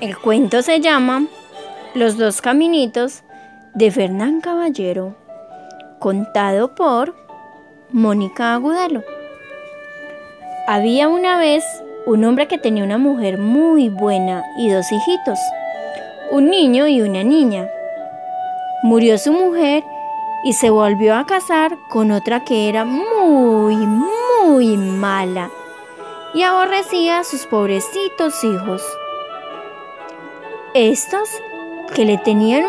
El cuento se llama Los dos caminitos de Fernán Caballero, contado por Mónica Agudelo. Había una vez un hombre que tenía una mujer muy buena y dos hijitos, un niño y una niña. Murió su mujer y se volvió a casar con otra que era muy, muy mala y aborrecía a sus pobrecitos hijos. Estos, que le tenían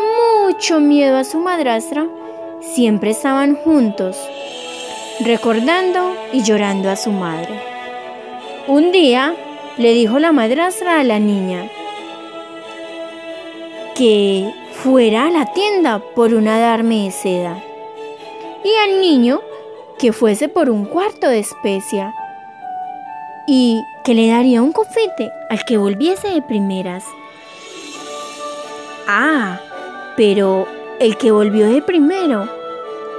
mucho miedo a su madrastra, siempre estaban juntos, recordando y llorando a su madre. Un día le dijo la madrastra a la niña que fuera a la tienda por una darme de seda y al niño que fuese por un cuarto de especia y que le daría un confite al que volviese de primeras. Ah, pero el que volvió de primero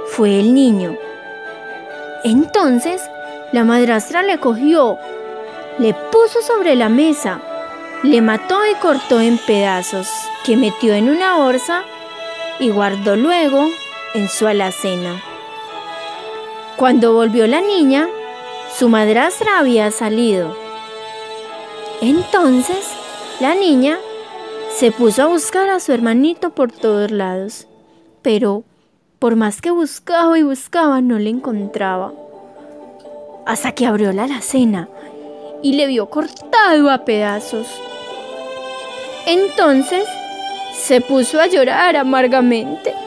fue el niño. Entonces la madrastra le cogió, le puso sobre la mesa, le mató y cortó en pedazos, que metió en una bolsa y guardó luego en su alacena. Cuando volvió la niña, su madrastra había salido. Entonces la niña se puso a buscar a su hermanito por todos lados, pero por más que buscaba y buscaba no le encontraba. Hasta que abrió la alacena y le vio cortado a pedazos. Entonces se puso a llorar amargamente.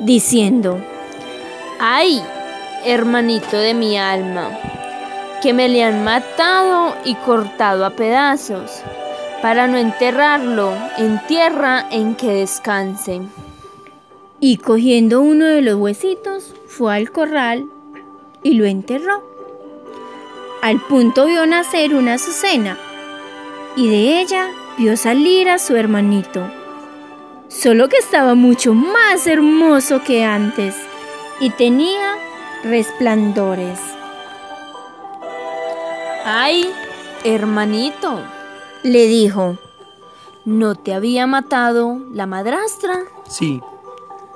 diciendo, ay, hermanito de mi alma, que me le han matado y cortado a pedazos, para no enterrarlo en tierra en que descanse. Y cogiendo uno de los huesitos, fue al corral y lo enterró. Al punto vio nacer una azucena y de ella vio salir a su hermanito solo que estaba mucho más hermoso que antes y tenía resplandores. ¡Ay, hermanito! le dijo. ¿No te había matado la madrastra? Sí,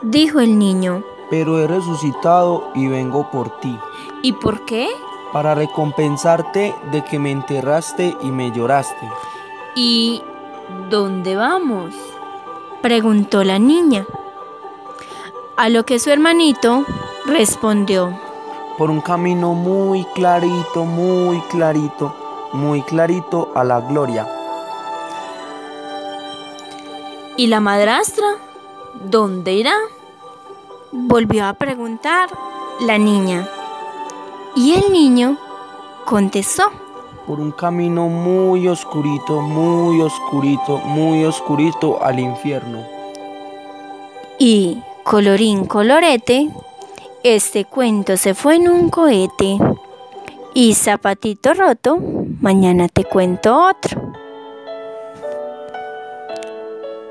dijo el niño. pero he resucitado y vengo por ti, ¿Y por qué? para recompensarte de que me enterraste y me lloraste. ¿Y dónde vamos? preguntó la niña. A lo que su hermanito respondió. Por un camino muy clarito, muy clarito, muy clarito a la gloria. ¿Y la madrastra? ¿Dónde irá? Volvió a preguntar la niña. Y el niño contestó. Por un camino muy oscurito, muy oscurito, muy oscurito al infierno. Y colorín colorete, este cuento se fue en un cohete. Y zapatito roto, mañana te cuento otro.